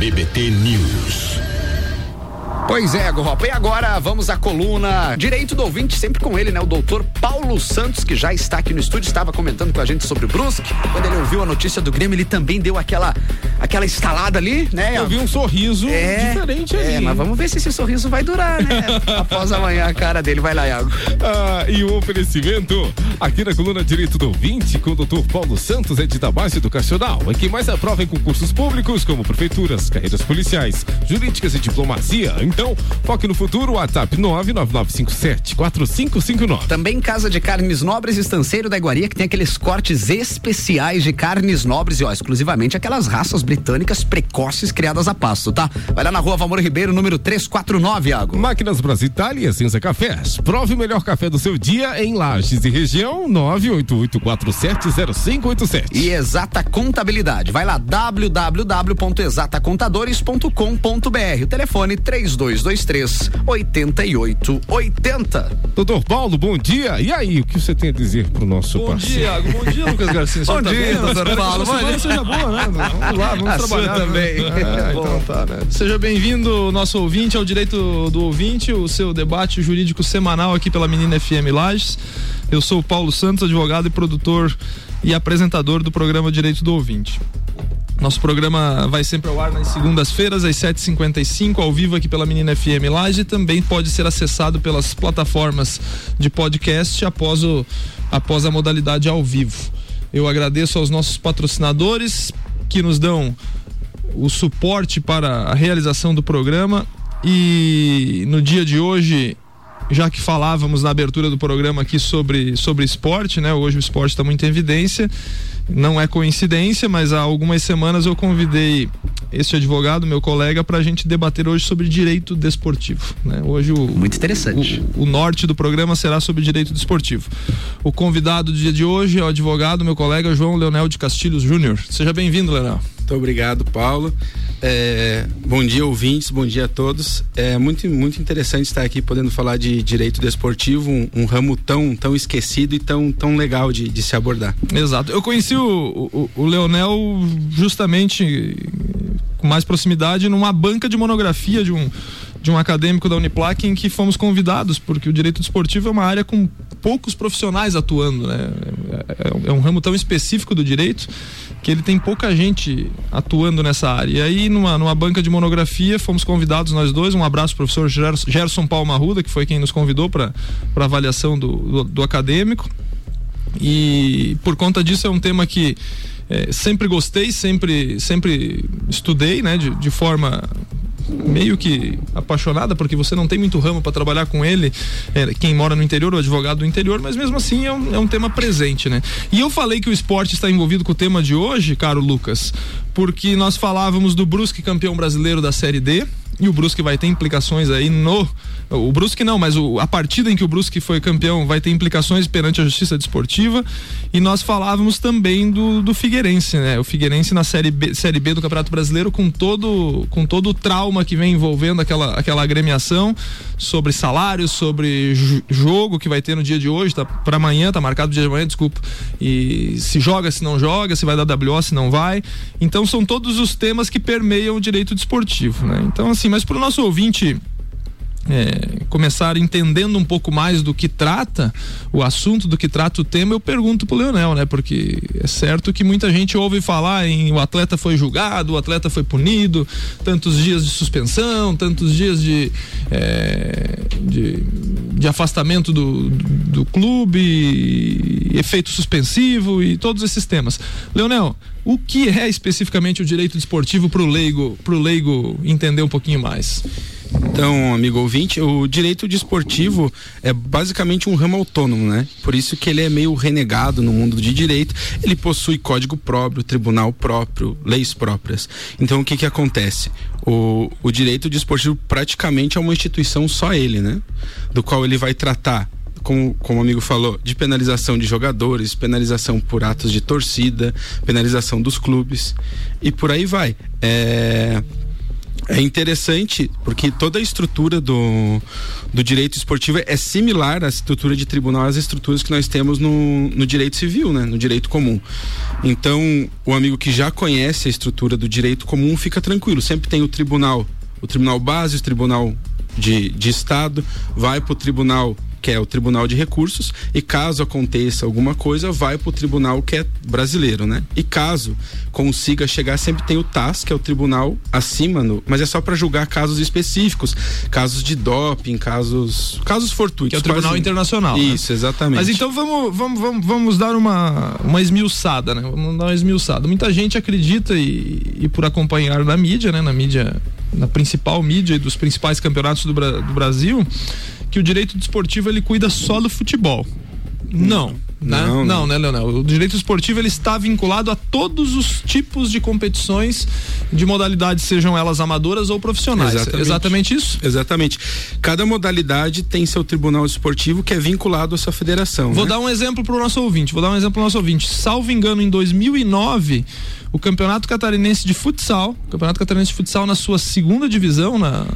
BBT News. Pois é, Gorropa. E agora vamos à coluna Direito do Ouvinte, sempre com ele, né? O doutor Paulo Santos, que já está aqui no estúdio, estava comentando com a gente sobre o Brusque. Quando ele ouviu a notícia do Grêmio, ele também deu aquela, aquela estalada ali, né? Eu vi um sorriso é, diferente ali. É, mas vamos ver se esse sorriso vai durar, né? Após amanhã a cara dele. Vai lá, Iago. Ah, e o oferecimento aqui na coluna Direito do Ouvinte com o doutor Paulo Santos é de da base educacional. É quem mais aprova em concursos públicos, como prefeituras, carreiras policiais, jurídicas e diplomacia. Então, então, foque no futuro, WhatsApp 999574559. Também Casa de Carnes Nobres Estanceiro da Iguaria, que tem aqueles cortes especiais de carnes nobres e, ó, exclusivamente aquelas raças britânicas precoces criadas a pasto, tá? Vai lá na rua Valmor Ribeiro, número 349, Iago. Máquinas Brasitália e Cinza Cafés. Prove o melhor café do seu dia em Lages e região 988470587. E Exata Contabilidade. Vai lá www.exatacontadores.com.br. O telefone 32 3223 8880. Doutor Paulo, bom dia. E aí, o que você tem a dizer pro nosso bom parceiro? Dia, bom dia, Lucas Garcia. bom tá dia, doutor Paulo. Que seja boa, né? Vamos lá, vamos a trabalhar. Sua também. É, então tá, né? Seja bem-vindo, nosso ouvinte, ao Direito do Ouvinte, o seu debate jurídico semanal aqui pela Menina FM Lages. Eu sou o Paulo Santos, advogado e produtor e apresentador do programa Direito do Ouvinte. Nosso programa vai sempre ao ar nas segundas-feiras, às 7h55, ao vivo aqui pela Menina FM Laje. Também pode ser acessado pelas plataformas de podcast após, o, após a modalidade ao vivo. Eu agradeço aos nossos patrocinadores que nos dão o suporte para a realização do programa. E no dia de hoje, já que falávamos na abertura do programa aqui sobre, sobre esporte, né? Hoje o esporte está muito em evidência. Não é coincidência, mas há algumas semanas eu convidei este advogado, meu colega, para a gente debater hoje sobre direito desportivo. Né? Hoje o muito interessante. O, o, norte do programa será sobre direito desportivo. O convidado do dia de hoje é o advogado, meu colega João Leonel de Castilhos Júnior. Seja bem-vindo, Leonel. Muito obrigado, Paulo. É, bom dia, ouvintes, bom dia a todos. É muito, muito interessante estar aqui podendo falar de direito desportivo, um, um ramo tão, tão esquecido e tão, tão legal de, de se abordar. Exato. Eu conheci o, o, o Leonel justamente com mais proximidade numa banca de monografia de um de um acadêmico da Uniplac em que fomos convidados, porque o direito desportivo é uma área com poucos profissionais atuando, né? É, é, um ramo tão específico do direito que ele tem pouca gente atuando nessa área. E aí, numa, numa banca de monografia, fomos convidados nós dois. Um abraço, professor Gerson Paulo Marruda, que foi quem nos convidou para a avaliação do, do, do acadêmico. E por conta disso é um tema que é, sempre gostei, sempre, sempre estudei, né, de, de forma meio que apaixonada, porque você não tem muito ramo para trabalhar com ele, é, quem mora no interior, o advogado do interior, mas mesmo assim é um, é um tema presente, né? E eu falei que o esporte está envolvido com o tema de hoje, caro Lucas, porque nós falávamos do Brusque campeão brasileiro da Série D, e o Brusque vai ter implicações aí no. O Brusque não, mas o, a partida em que o Brusque foi campeão vai ter implicações perante a justiça desportiva. E nós falávamos também do, do Figueirense, né? O Figueirense na série B, série B do Campeonato Brasileiro com todo, com todo o trauma que vem envolvendo aquela, aquela agremiação sobre salários, sobre jogo que vai ter no dia de hoje, tá para amanhã, tá marcado o dia de amanhã, desculpa. E se joga, se não joga, se vai dar WO, se não vai. Então são todos os temas que permeiam o direito desportivo, né? Então assim, mas para o nosso ouvinte é, começar entendendo um pouco mais do que trata o assunto, do que trata o tema, eu pergunto pro Leonel, né? Porque é certo que muita gente ouve falar em o atleta foi julgado, o atleta foi punido, tantos dias de suspensão, tantos dias de, é, de, de, afastamento do, do clube, efeito suspensivo e todos esses temas. Leonel, o que é especificamente o direito desportivo para o leigo, pro leigo entender um pouquinho mais? Então, amigo ouvinte, o direito desportivo é basicamente um ramo autônomo, né? Por isso que ele é meio renegado no mundo de direito. Ele possui código próprio, tribunal próprio, leis próprias. Então, o que que acontece? O, o direito desportivo praticamente é uma instituição só ele, né? Do qual ele vai tratar como, como o amigo falou, de penalização de jogadores, penalização por atos de torcida, penalização dos clubes e por aí vai. É, É interessante porque toda a estrutura do, do direito esportivo é similar à estrutura de tribunal às estruturas que nós temos no, no direito civil, né? no direito comum. Então, o amigo que já conhece a estrutura do direito comum fica tranquilo. Sempre tem o tribunal, o tribunal base, o tribunal de, de Estado, vai para o tribunal que é o Tribunal de Recursos, e caso aconteça alguma coisa, vai para o tribunal que é brasileiro, né? E caso consiga chegar, sempre tem o TAS, que é o tribunal acima, no, mas é só para julgar casos específicos, casos de doping, casos casos fortuitos. Que é o Tribunal quase... Internacional. Né? Isso, né? exatamente. Mas então vamos, vamos, vamos, vamos dar uma, uma esmiuçada, né? Vamos dar uma esmiuçada. Muita gente acredita e, e por acompanhar na mídia, né? Na mídia, na principal mídia e dos principais campeonatos do, do Brasil, que o direito desportivo ele cuida só do futebol. Não. Né? Não, não, né, Leonel? O direito esportivo ele está vinculado a todos os tipos de competições de modalidades, sejam elas amadoras ou profissionais. Exatamente, Exatamente isso? Exatamente. Cada modalidade tem seu tribunal esportivo que é vinculado à sua federação. Vou né? dar um exemplo para o nosso ouvinte. Vou dar um exemplo para o nosso ouvinte. Salvo engano, em 2009 o Campeonato Catarinense de Futsal, o Campeonato Catarinense de Futsal na sua segunda divisão, na,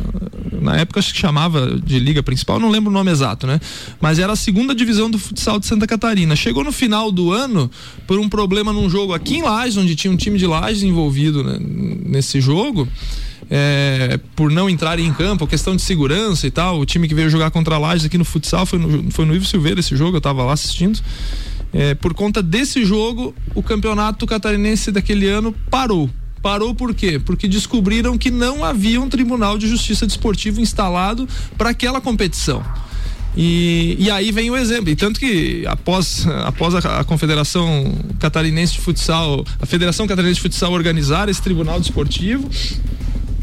na época acho que chamava de Liga Principal, não lembro o nome exato, né? Mas era a segunda divisão do futsal de Santa Catarina. Chegou no final do ano por um problema num jogo aqui em Lages, onde tinha um time de Lages envolvido né, nesse jogo. É, por não entrarem em campo, questão de segurança e tal. O time que veio jogar contra a Lages aqui no futsal foi no, foi no Ivo Silveira esse jogo, eu estava lá assistindo. É, por conta desse jogo, o campeonato catarinense daquele ano parou. Parou por quê? Porque descobriram que não havia um tribunal de justiça desportivo instalado para aquela competição. E, e aí vem o exemplo. E tanto que após, após a, a, Confederação Catarinense de Futsal, a Federação Catarinense de Futsal organizar esse tribunal desportivo,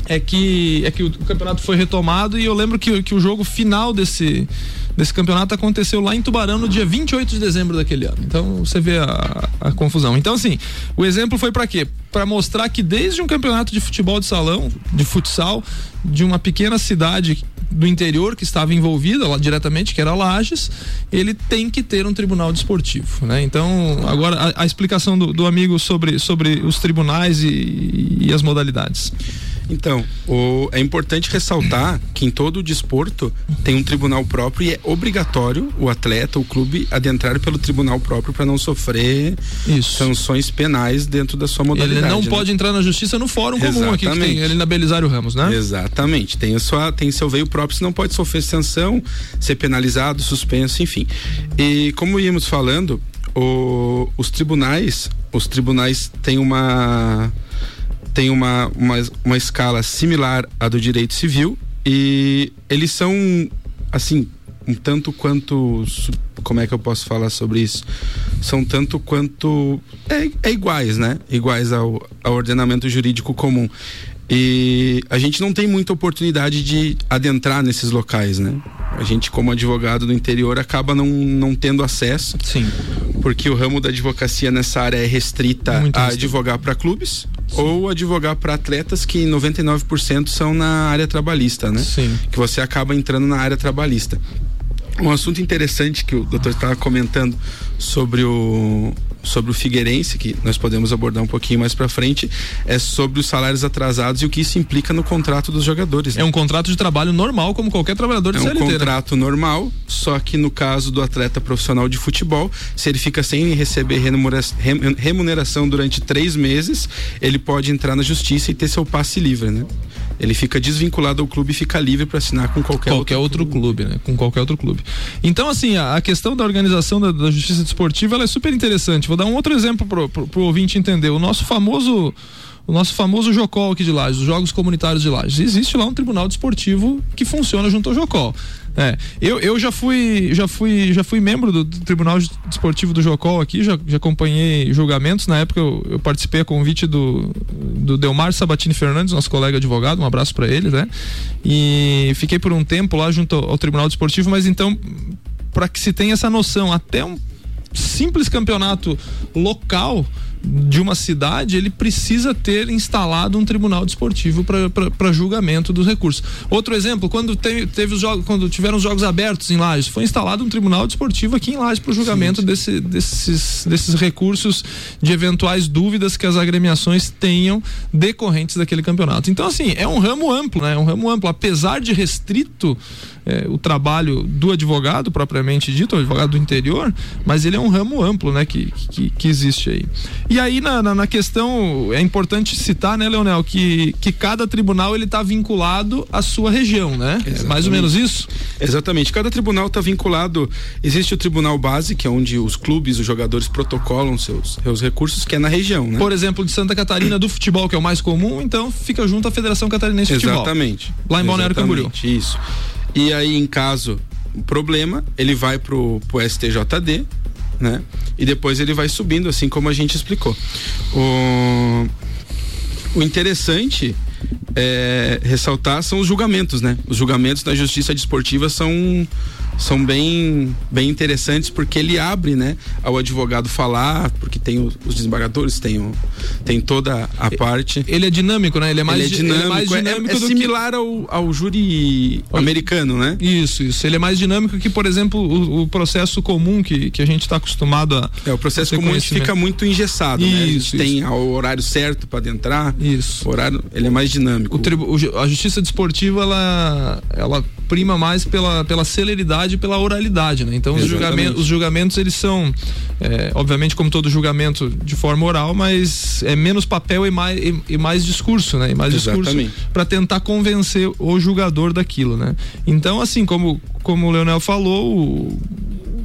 é que, é que o, campeonato foi retomado e eu lembro que, que o jogo final desse, desse campeonato aconteceu lá em Tubarão no dia 28 de dezembro daquele ano. Então você vê a, a confusão. Então, assim, o exemplo foi para quê? Para mostrar que desde um campeonato de futebol de salão, de futsal, de uma pequena cidade do interior que estava envolvida lá diretamente, que era Lages, ele tem que ter um tribunal desportivo, né? Então, agora a, a explicação do, do, amigo sobre, sobre os tribunais e, e as modalidades. Então, o, é importante ressaltar que em todo o desporto tem um tribunal próprio e é obrigatório o atleta, o clube, adentrar pelo tribunal próprio para não sofrer Isso. sanções penais dentro da sua modalidade. Ele não né? pode entrar na justiça no fórum Exatamente. comum aqui que tem ali na Belisário Ramos, né? Exatamente. Tem, sua, tem seu veio próprio, você não pode sofrer sanção, ser penalizado, suspenso, enfim. E como íamos falando, o, os tribunais, os tribunais têm uma tem uma, uma, uma escala similar à do direito civil e eles são, assim, um tanto quanto. Como é que eu posso falar sobre isso? São tanto quanto. É, é iguais, né? Iguais ao, ao ordenamento jurídico comum. E a gente não tem muita oportunidade de adentrar nesses locais, né? A gente, como advogado do interior, acaba não, não tendo acesso. Sim. Porque o ramo da advocacia nessa área é restrita Muito a restrito. advogar para clubes Sim. ou advogar para atletas que 99% são na área trabalhista, né? Sim. Que você acaba entrando na área trabalhista. Um assunto interessante que o doutor estava comentando sobre o, sobre o Figueirense, que nós podemos abordar um pouquinho mais para frente, é sobre os salários atrasados e o que isso implica no contrato dos jogadores. Né? É um contrato de trabalho normal, como qualquer trabalhador de é CLT. É um contrato né? normal, só que no caso do atleta profissional de futebol, se ele fica sem receber remuneração durante três meses, ele pode entrar na justiça e ter seu passe livre, né? Ele fica desvinculado ao clube e fica livre para assinar com qualquer, qualquer outro, clube. clube. né? Com qualquer outro clube. Então, assim, a, a questão da organização da, da justiça desportiva ela é super interessante. Vou dar um outro exemplo pro, pro ouvinte entender. O nosso famoso o nosso famoso Jocol aqui de Lages, os Jogos Comunitários de Lages. Existe lá um tribunal desportivo que funciona junto ao Jocol. É, eu, eu já fui já fui já fui membro do, do Tribunal Desportivo do Jocol aqui, já, já acompanhei julgamentos. Na época eu, eu, participei a convite do, do Delmar Sabatini Fernandes, nosso colega advogado, um abraço para ele, né? E fiquei por um tempo lá junto ao, ao Tribunal Desportivo, mas então para que se tenha essa noção, até um simples campeonato local de uma cidade, ele precisa ter instalado um tribunal desportivo para julgamento dos recursos. Outro exemplo, quando teve, teve os jogos, quando tiveram os jogos abertos em Lages, foi instalado um tribunal desportivo aqui em Lages para o julgamento desse, desses, desses recursos de eventuais dúvidas que as agremiações tenham decorrentes daquele campeonato. Então, assim, é um ramo amplo, né? É um ramo amplo. Apesar de restrito, é, o trabalho do advogado propriamente dito, o advogado do interior, mas ele é um ramo amplo, né, que, que, que existe aí. E aí na, na, na, questão é importante citar, né, Leonel, que, que cada tribunal ele está vinculado à sua região, né? É mais ou menos isso. Exatamente. Cada tribunal está vinculado. Existe o tribunal base, que é onde os clubes, os jogadores protocolam seus, seus recursos, que é na região, né? Por exemplo, de Santa Catarina do futebol, que é o mais comum, então fica junto à Federação Catarinense de Futebol. Exatamente. Lá em Balneário Camboriú. Isso. E aí, em caso problema, ele vai pro, pro STJD, né? E depois ele vai subindo, assim como a gente explicou. O, o interessante é ressaltar são os julgamentos, né? Os julgamentos da justiça desportiva são são bem, bem interessantes porque ele abre, né, ao advogado falar, porque tem os, desembargadores, tem, o, tem toda a parte. Ele é dinâmico, né? Ele é mais, ele é dinâmico, ele é, mais dinâmico é, é similar que... ao, ao júri americano, né? Isso, isso. Ele é mais dinâmico que, por exemplo, o, o processo comum que, que a gente está acostumado a. É, o processo comum fica muito engessado, isso, né? A gente isso. tem o horário certo para adentrar. Isso. O horário, ele é mais dinâmico. O tribu, a justiça desportiva, ela, ela prima mais pela, pela celeridade e pela oralidade, né? Então os julgamentos, os julgamentos eles são, é, obviamente como todo julgamento de forma oral, mas é menos papel e mais, e, e mais discurso, né? E mais Exatamente. discurso para tentar convencer o julgador daquilo, né? Então assim como como o Leonel falou, o,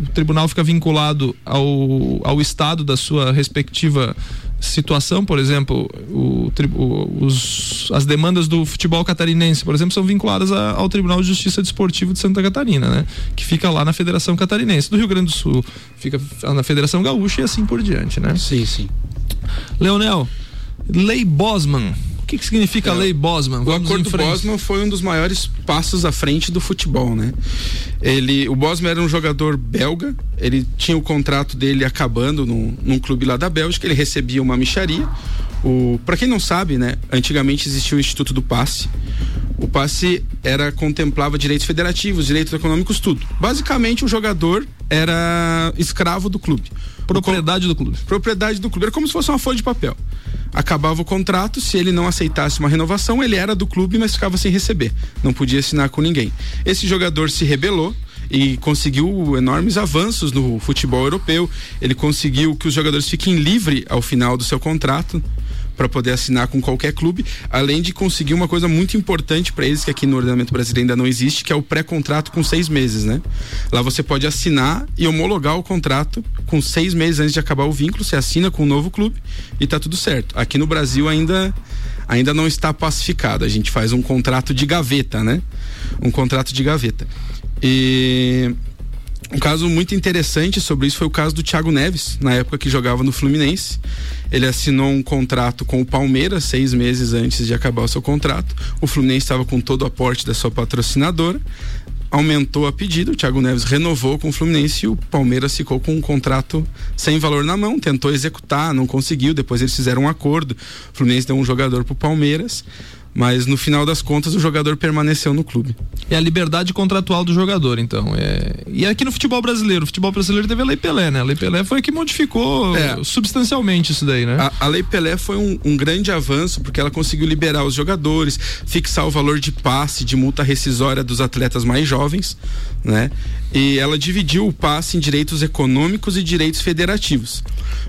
o tribunal fica vinculado ao, ao estado da sua respectiva situação, por exemplo, o, os, as demandas do futebol catarinense, por exemplo, são vinculadas a, ao Tribunal de Justiça Desportivo de Santa Catarina, né? Que fica lá na Federação Catarinense. Do Rio Grande do Sul fica na Federação Gaúcha e assim por diante, né? Sim, sim. Leonel, Lei Bosman que, que significa é, a lei Bosman? Vamos o acordo Bosman foi um dos maiores passos à frente do futebol, né? Ele, o Bosman era um jogador belga, ele tinha o contrato dele acabando num, num clube lá da Bélgica, ele recebia uma micharia. O, para quem não sabe, né, antigamente existia o Instituto do Passe. O passe era contemplava direitos federativos, direitos econômicos, tudo. Basicamente, o jogador era escravo do clube. Propriedade do clube. Propriedade do clube. Era como se fosse uma folha de papel acabava o contrato, se ele não aceitasse uma renovação, ele era do clube, mas ficava sem receber. Não podia assinar com ninguém. Esse jogador se rebelou e conseguiu enormes avanços no futebol europeu. Ele conseguiu que os jogadores fiquem livres ao final do seu contrato para poder assinar com qualquer clube, além de conseguir uma coisa muito importante para eles que aqui no ordenamento brasileiro ainda não existe, que é o pré-contrato com seis meses, né? Lá você pode assinar e homologar o contrato com seis meses antes de acabar o vínculo, você assina com um novo clube e tá tudo certo. Aqui no Brasil ainda ainda não está pacificado. A gente faz um contrato de gaveta, né? Um contrato de gaveta. E um caso muito interessante sobre isso foi o caso do Thiago Neves, na época que jogava no Fluminense. Ele assinou um contrato com o Palmeiras seis meses antes de acabar o seu contrato. O Fluminense estava com todo o aporte da sua patrocinadora. Aumentou a pedido, o Thiago Neves renovou com o Fluminense e o Palmeiras ficou com um contrato sem valor na mão, tentou executar, não conseguiu, depois eles fizeram um acordo. O Fluminense deu um jogador para o Palmeiras mas no final das contas o jogador permaneceu no clube. É a liberdade contratual do jogador, então. É... E aqui no futebol brasileiro, o futebol brasileiro teve a Lei Pelé, né? A Lei Pelé foi a que modificou é. substancialmente isso daí, né? A, a Lei Pelé foi um, um, grande avanço porque ela conseguiu liberar os jogadores, fixar o valor de passe, de multa rescisória dos atletas mais jovens, né? E ela dividiu o passe em direitos econômicos e direitos federativos.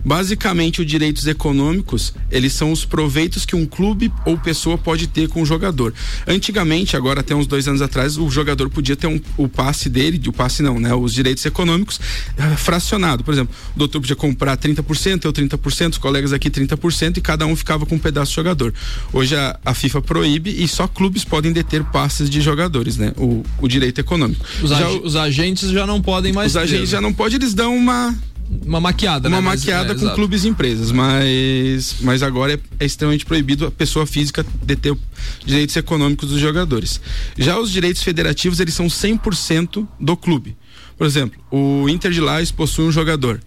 Basicamente, os direitos econômicos, eles são os proveitos que um clube ou pessoa pode ter com o jogador. Antigamente, agora até uns dois anos atrás, o jogador podia ter um, o passe dele, o passe não, né? Os direitos econômicos eh, fracionado. Por exemplo, o doutor podia comprar 30%, eu 30%, os colegas aqui 30% e cada um ficava com um pedaço de jogador. Hoje a, a FIFA proíbe e só clubes podem deter passes de jogadores, né? O, o direito econômico. Os, já, os agentes já não podem mais. Os ter, agentes né? já não podem, eles dão uma uma maquiada, uma né? maquiada mas, é, com exato. clubes e empresas, mas, mas agora é, é, extremamente proibido a pessoa física deter direitos econômicos dos jogadores. Já os direitos federativos, eles são 100% do clube. Por exemplo, o Inter de Lages possui um jogador.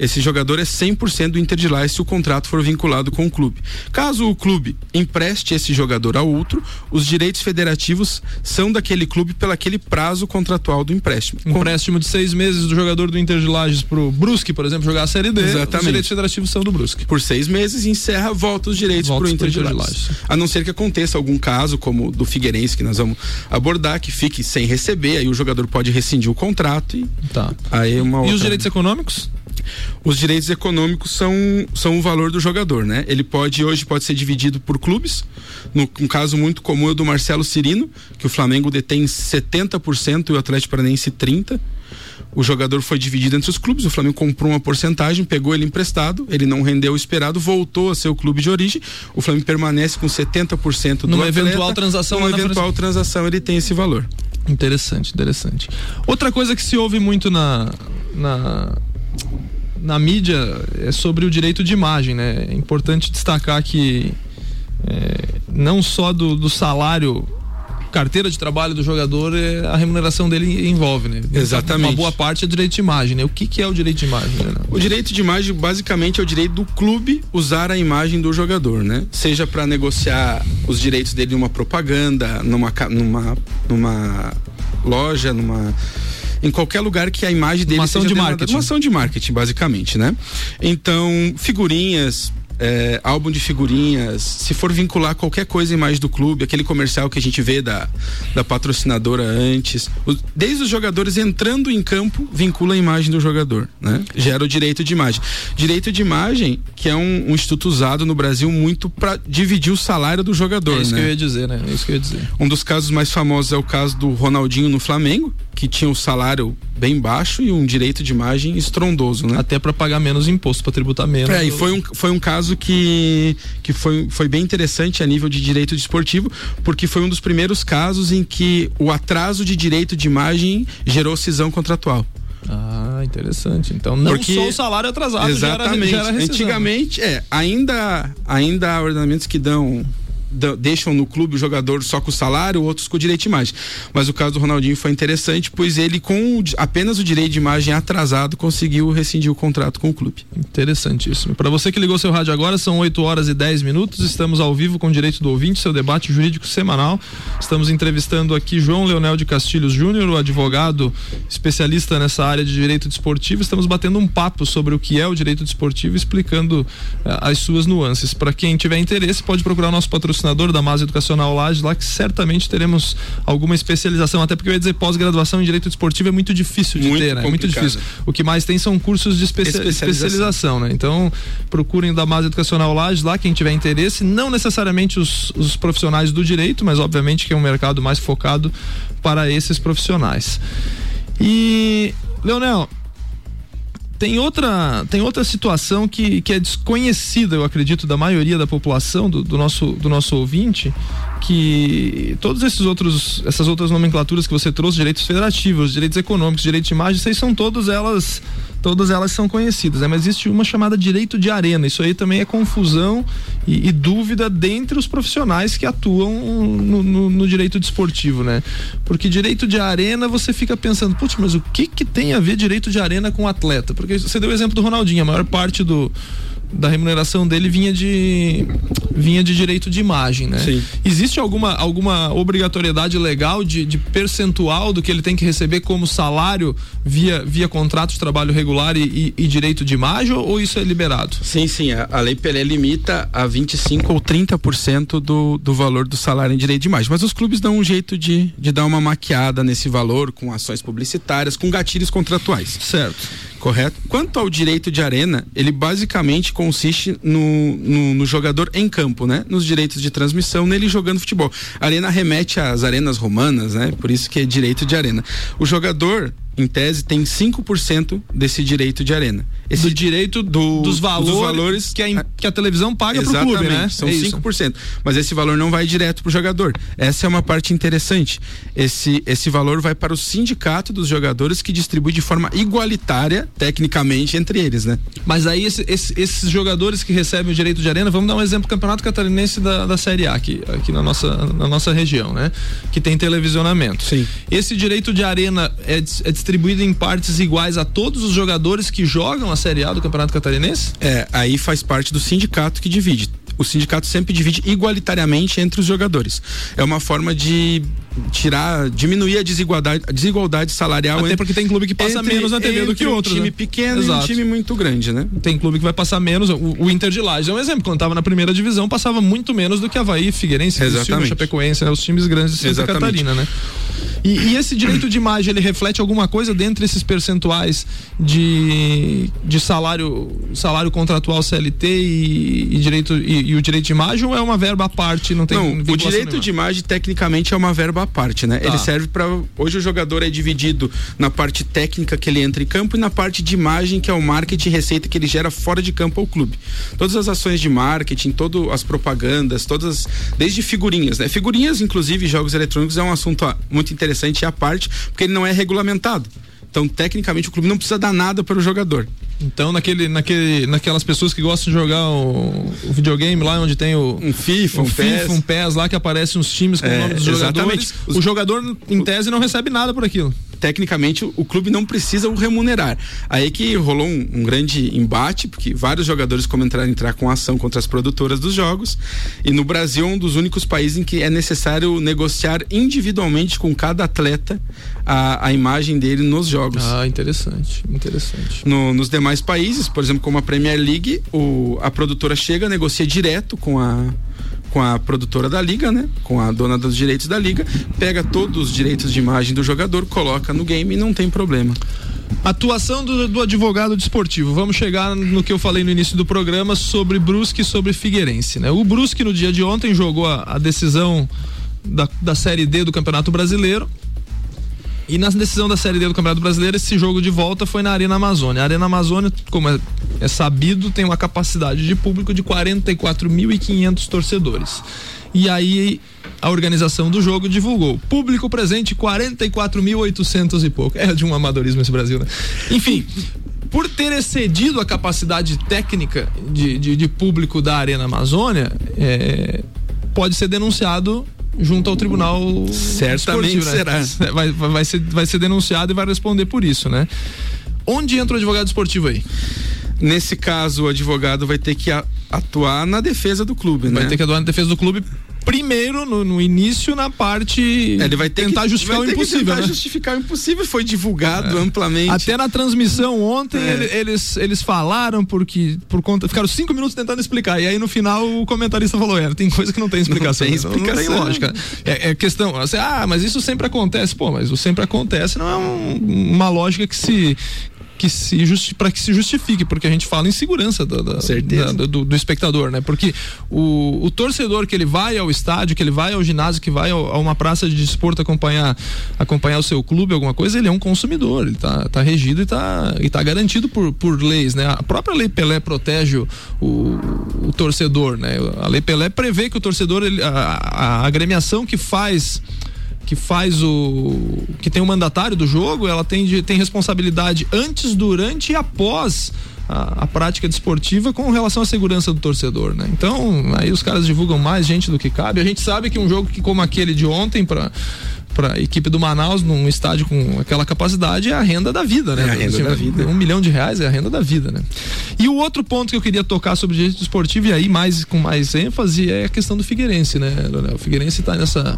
Esse jogador é 100% do Inter de Lages se o contrato for vinculado com o clube. Caso o clube empreste esse jogador a outro, os direitos federativos são daquele clube pelo aquele prazo contratual do empréstimo. Empréstimo de seis meses do jogador do Inter de Lages pro Brusque, por exemplo, jogar a Série D. Exatamente. Os direitos federativos são do Brusque. Por seis meses, encerra, volta os direitos Volta pro Inter, Inter de Lages. Lages. A não ser que aconteça algum caso, como o do Figueirense, que nós vamos abordar, que fique sem receber, aí o jogador pode rescindir o contrato e Tá. aí é uma E outra... os direitos econômicos? Os direitos econômicos são, são o valor do jogador, né? Ele pode, hoje, pode ser dividido por clubes. No, um caso muito comum é o do Marcelo Cirino, que o Flamengo detém 70% e o Atlético Paranaense 30%. O jogador foi dividido entre os clubes, o Flamengo comprou uma porcentagem, pegou ele emprestado, ele não rendeu o esperado, voltou a ser o clube de origem. O Flamengo permanece com 70% do Numa atleta. eventual transação Numa eventual transação ele tem esse valor. Interessante, interessante. Outra coisa que se ouve muito na, na, na mídia é sobre o direito de imagem, né? É importante destacar que é, não só do, do salário, carteira de trabalho do jogador, é, a remuneração dele envolve, né? Exatamente. Uma boa parte é direito de imagem, né? O que, que é o direito de imagem, né? O direito de imagem basicamente é o direito do clube usar a imagem do jogador, né? Seja para negociar os direitos dele numa propaganda, numa numa numa loja, numa em qualquer lugar que a imagem dele Uma ação seja de demandada. marketing. Uma ação de marketing, basicamente, né? Então, figurinhas, é, álbum de figurinhas, se for vincular qualquer coisa à imagem do clube, aquele comercial que a gente vê da, da patrocinadora antes, o- desde os jogadores entrando em campo, vincula a imagem do jogador, né? Gera o direito de imagem. Direito de imagem, que é um, um instituto usado no Brasil muito para dividir o salário do jogador, É isso né? que eu ia dizer, né? É isso que eu ia dizer. Um dos casos mais famosos é o caso do Ronaldinho no Flamengo, que tinha um salário bem baixo e um direito de imagem estrondoso, né? Até para pagar menos imposto, para tributar menos. É, e foi um, foi um caso que, que foi, foi bem interessante a nível de direito desportivo, porque foi um dos primeiros casos em que o atraso de direito de imagem gerou cisão contratual. Ah, interessante. Então não Porque- só o salário atrasado Exatamente. gera, gera. Antigamente, é, ainda, ainda há ordenamentos que dão. Deixam no clube o jogador só com o salário, outros com o direito de imagem. Mas o caso do Ronaldinho foi interessante, pois ele, com apenas o direito de imagem atrasado, conseguiu rescindir o contrato com o clube. Interessantíssimo. Para você que ligou seu rádio agora, são 8 horas e 10 minutos. Estamos ao vivo com o Direito do Ouvinte, seu debate jurídico semanal. Estamos entrevistando aqui João Leonel de Castilhos Júnior, o advogado especialista nessa área de direito desportivo. Estamos batendo um papo sobre o que é o direito desportivo, explicando eh, as suas nuances. Para quem tiver interesse, pode procurar nosso patrocinador da Masa Educacional Lages, lá que certamente teremos alguma especialização. Até porque eu ia dizer pós-graduação em direito desportivo é muito difícil de Muito ter, né? É muito difícil. O que mais tem são cursos de especia- Especialização. especialização, né? Então, procurem da Base Educacional Lages lá, quem tiver interesse, não necessariamente os, os profissionais do direito, mas obviamente que é um mercado mais focado para esses profissionais. E, Leonel, tem outra, tem outra situação que, que é desconhecida, eu acredito, da maioria da população, do, do nosso, do nosso ouvinte, que todos esses outros, essas outras nomenclaturas que você trouxe, direitos federativos, direitos econômicos, direitos de imagem, vocês são todas elas, todas elas são conhecidas, né? Mas existe uma chamada direito de arena. Isso aí também é confusão e, e dúvida dentre os profissionais que atuam no, no- no direito desportivo, né? Porque direito de arena você fica pensando, putz, mas o que que tem a ver direito de arena com atleta? Porque você deu o exemplo do Ronaldinho, a maior parte do da remuneração dele vinha de vinha de direito de imagem, né? Sim. Existe alguma, alguma obrigatoriedade legal de, de percentual do que ele tem que receber como salário via, via contrato de trabalho regular e, e- e direito de imagem ou, isso é liberado? Sim, sim. A, a Lei Pelé limita a 25 ou 30% do, do valor do salário em direito de imagem. Mas os clubes dão um jeito de, de dar uma maquiada nesse valor com ações publicitárias, com gatilhos contratuais. Certo. Correto? Quanto ao direito de arena, ele basicamente consiste no, no, no jogador em campo, né? Nos direitos de transmissão, nele jogando futebol. Arena remete às arenas romanas, né? Por isso que é direito de arena. O jogador, em tese, tem 5% desse direito de arena. Esse do direito do- dos, valores dos valores- que, a, que a televisão paga pro Exatamente, clube, né? são É isso. 5%. Mas esse valor não vai direto pro jogador. Essa é uma parte interessante. Esse, esse valor vai para o sindicato dos jogadores que distribui de forma igualitária, tecnicamente, entre eles, né? Mas aí esse- esse- esses jogadores que recebem o direito de arena, vamos dar um exemplo do Campeonato Catarinense da, da Série A aqui, aqui na, nossa, na nossa região, né? Que tem televisionamento. Sim. Esse direito de arena é de, é de distribuído em partes iguais a todos os jogadores que jogam a Série A do Campeonato Catarinense? É, aí faz parte do sindicato que divide. O sindicato sempre divide igualitariamente entre os jogadores. É uma forma de tirar, diminuir a desigualdade, a desigualdade salarial. Até porque tem clube que passa entre, menos na TV do que um outro. time né? pequeno Exato. e um time muito grande, né? Tem clube que vai passar menos. O, o Inter de Lages é um exemplo. Quando estava na primeira divisão, passava muito menos do que Havaí, Figueirense, Exatamente. Chapecoense, né? Os times grandes de Santa Exatamente. Catarina, né? E, e esse direito de imagem, ele reflete alguma coisa dentre esses percentuais de, de salário, salário contratual CLT e, e direito, e, e o direito de imagem ou é uma verba à parte? Não tem Não, o direito nenhuma? de imagem tecnicamente é uma verba à parte, né? Tá. Ele serve para hoje o jogador é dividido na parte técnica que ele entra em campo e na parte de imagem que é o marketing e receita que ele gera fora de campo ao clube. Todas as ações de marketing, todas as propagandas, todas desde figurinhas, né? Figurinhas, inclusive jogos eletrônicos é um assunto muito interessante à parte, porque ele não é regulamentado. Então, tecnicamente, o clube não precisa dar nada para o jogador. Então, naquele, naquele, naquelas pessoas que gostam de jogar o, o videogame lá onde tem o. Um FIFA, um um FIFA, PES. um PES lá que aparecem uns times com o É, nome dos exatamente. jogadores. Os- O jogador, em tese, não recebe nada por aquilo. Tecnicamente o, clube não precisa o remunerar. Aí que rolou um, um grande embate, porque vários jogadores começaram a entrar com ação contra as produtoras dos jogos. E no Brasil é um dos únicos países em que é necessário negociar individualmente com cada atleta a, a imagem dele nos jogos. Ah, interessante, interessante. No- nos demais países, por exemplo, como a Premier League, o- a produtora chega, negocia direto com a com a produtora da liga, né? Com a dona dos direitos da liga, pega todos os direitos de imagem do jogador, coloca no game e não tem problema. Atuação do, do advogado desportivo. Vamos chegar no que eu falei no início do programa sobre Brusque e sobre Figueirense. Né? O Brusque, no dia de ontem, jogou a, a decisão da, da Série D do Campeonato Brasileiro. E na decisão da Série D do Campeonato Brasileiro, esse jogo de volta foi na Arena Amazônia. A Arena Amazônia, como é, é sabido, tem uma capacidade de público de 44.500 torcedores. E aí a organização do jogo divulgou. Público presente 44.800 e pouco. É de um amadorismo esse Brasil, né? Enfim, por ter excedido a capacidade técnica de, de, de público da Arena Amazônia, é, pode ser denunciado junto ao tribunal Certamente esportivo, né? Vai, vai, ser, vai ser denunciado e vai responder por isso, né? Onde entra o advogado esportivo aí? Nesse caso, o advogado vai ter que atuar na defesa do clube, Vai né? ter que atuar na defesa do clube primeiro, no, no início, na parte. É, Ele vai ter tentar que, justificar vai o ter que impossível, tentar né? justificar o impossível, foi divulgado amplamente. Até na transmissão ontem É. ele- eles, eles falaram porque por conta ficaram cinco minutos tentando explicar e aí no final o comentarista falou é tem coisa que não tem explicação tem Não- não tem explicação. lógica é, é questão assim, ah mas isso sempre acontece pô mas o sempre acontece não é um- uma lógica que se que se justi para que se justifique porque a gente fala em segurança da- da- Certeza. da- do, do espectador né? Porque o, o torcedor que ele vai ao estádio que ele vai ao ginásio que vai ao- a uma praça de desporto acompanhar acompanhar o seu clube alguma coisa ele é um consumidor ele tá, tá regido e tá, e tá garantido por, por leis né? A própria lei Pelé protege o, o, torcedor né? A lei Pelé prevê que o torcedor ele- a, a agremiação que faz que faz o. que tem o mandatário do jogo, ela tem, de- tem responsabilidade antes, durante e após a, a prática desportiva com relação à segurança do torcedor, né? Então, aí os caras divulgam mais gente do que cabe. A gente sabe que um jogo que, como aquele de ontem, para para a equipe do Manaus num estádio com aquela capacidade é a renda da vida, né? É a renda da vida. Um milhão de reais é a renda da vida, né? E o outro ponto que eu queria tocar sobre o direito esportivo e aí mais com mais ênfase é a questão do Figueirense, né? O Figueirense está nessa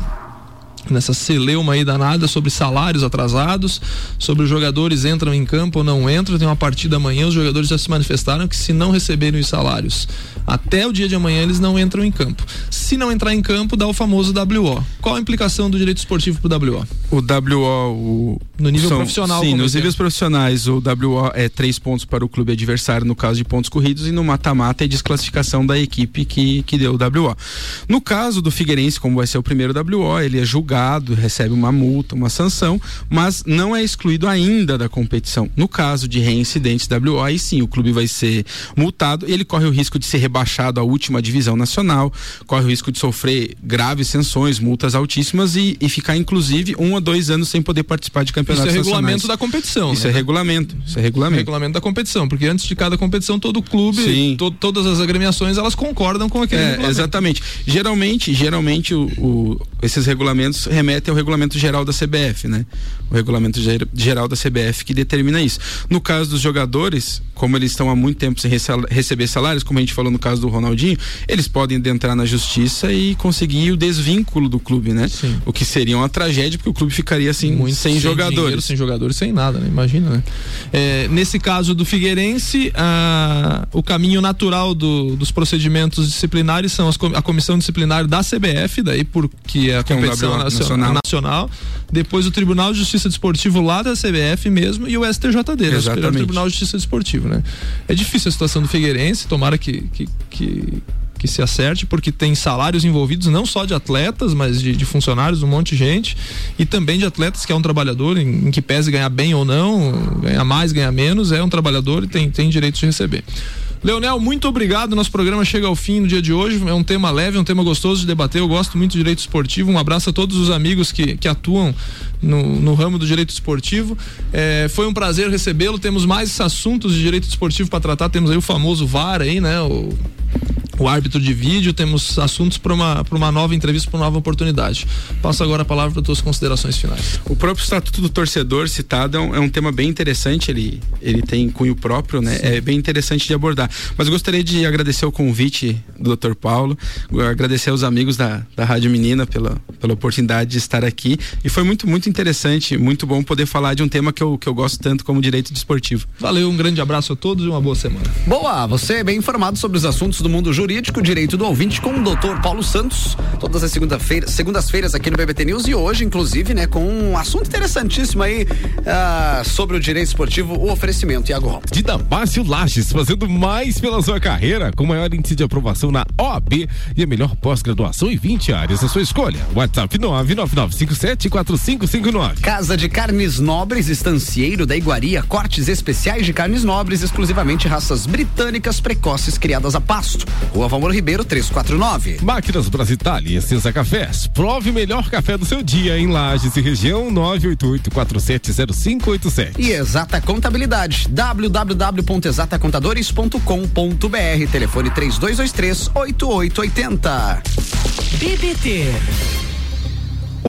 nessa celeuma aí danada sobre salários atrasados, sobre os jogadores entram em campo ou não entram, tem uma partida amanhã, os jogadores já se manifestaram que se não receberem os salários até o dia de amanhã eles não entram em campo. Se não entrar em campo, dá o famoso WO. Qual a implicação do direito esportivo pro WO? O WO, o, No nível profissional, Sim, nos é níveis profissionais, o WO é três pontos para o clube adversário no caso de pontos corridos e no mata-mata é desclassificação da equipe que, que deu o WO. No caso do Figueirense, como vai ser o primeiro WO, ele é julgado, recebe uma multa, uma sanção, mas não é excluído ainda da competição. No caso de reincidentes WO, aí sim, o clube vai ser multado ele corre o risco de ser rebaixado à última divisão nacional, corre o risco de sofrer graves sanções, multas altíssimas e, e ficar inclusive um a dois anos sem poder participar de Isso campeonatos é regulamento da competição. Isso né? é regulamento, isso é regulamento. regulamento da competição, porque antes de cada competição todo clube, to- todas as agremiações elas concordam com aquele É, exatamente. Geralmente, geralmente o, o- esses regulamentos nos remete ao regulamento geral da CBF, né? O regulamento geral da CBF que determina isso. No caso dos jogadores, como eles estão há muito tempo sem receber salários, como a gente falou no caso do Ronaldinho, eles podem entrar na justiça e conseguir o desvínculo do clube, né? Sim. O que seria uma tragédia, porque o clube ficaria assim, muito sem, sem jogadores. Dinheiro, sem jogadores, sem nada, né? Imagina, né? É, nesse caso do Figueirense, a, o caminho natural do, dos procedimentos disciplinares são as, a comissão disciplinar da CBF, daí porque é a competição é um nacional. nacional. Depois o Tribunal de Justiça Desportivo lá da CBF mesmo e o STJD, né? o Superior Tribunal de Justiça Desportivo, né? É difícil a situação do Figueirense, tomara que, que, que que se acerte, porque tem salários envolvidos não só de atletas, mas de, de funcionários, um monte de gente, e também de atletas que é um trabalhador, em, em, que pese ganhar bem ou não, ganhar mais, ganhar menos, é um trabalhador e tem, tem direito de receber. Leonel, muito obrigado. Nosso programa chega ao fim no dia de hoje. É um tema leve, um tema gostoso de debater. Eu gosto muito do direito esportivo. Um abraço a todos os amigos que, que atuam no, no ramo do direito esportivo. É, foi um prazer recebê-lo. Temos mais assuntos de direito esportivo para tratar. Temos aí o famoso VAR aí, né? O o árbitro de vídeo, temos assuntos para uma, uma nova entrevista, para uma nova oportunidade. Passo agora a palavra para tuas considerações finais. O próprio Estatuto do Torcedor citado é um, é um, tema bem interessante, ele, ele tem cunho próprio, né? Sim. É bem interessante de abordar. Mas gostaria de agradecer o convite do Dr. Paulo, agradecer aos amigos da, da Rádio Menina pela, pela oportunidade de estar aqui. E foi muito, muito interessante, muito bom poder falar de um tema que eu, que eu gosto tanto como direito desportivo. Valeu, um grande abraço a todos e uma boa semana. Boa, você é bem informado sobre os assuntos do mundo jurídico Jurídico Direito do Ouvinte com o doutor Paulo Santos, todas as segunda-feiras, segundas-feiras aqui no BBT News e hoje, inclusive, né, com um assunto interessantíssimo aí uh, sobre o direito esportivo, o oferecimento. Iago Ropa. De Damácio Lages, fazendo mais pela sua carreira, com maior índice de aprovação na OAB e a melhor pós-graduação em 20 áreas. A sua escolha. WhatsApp 999574559. Casa de Carnes Nobres, estancieiro da Iguaria, cortes especiais de carnes nobres, exclusivamente raças britânicas precoces criadas a pasto. Rua Valmor Ribeiro 349. Máquinas Brasitália e Essência Cafés. Prove o melhor café do seu dia em Lages e região 988-470587. E Exata Contabilidade. www.exatacontadores.com.br. Telefone 3223 8880. BBT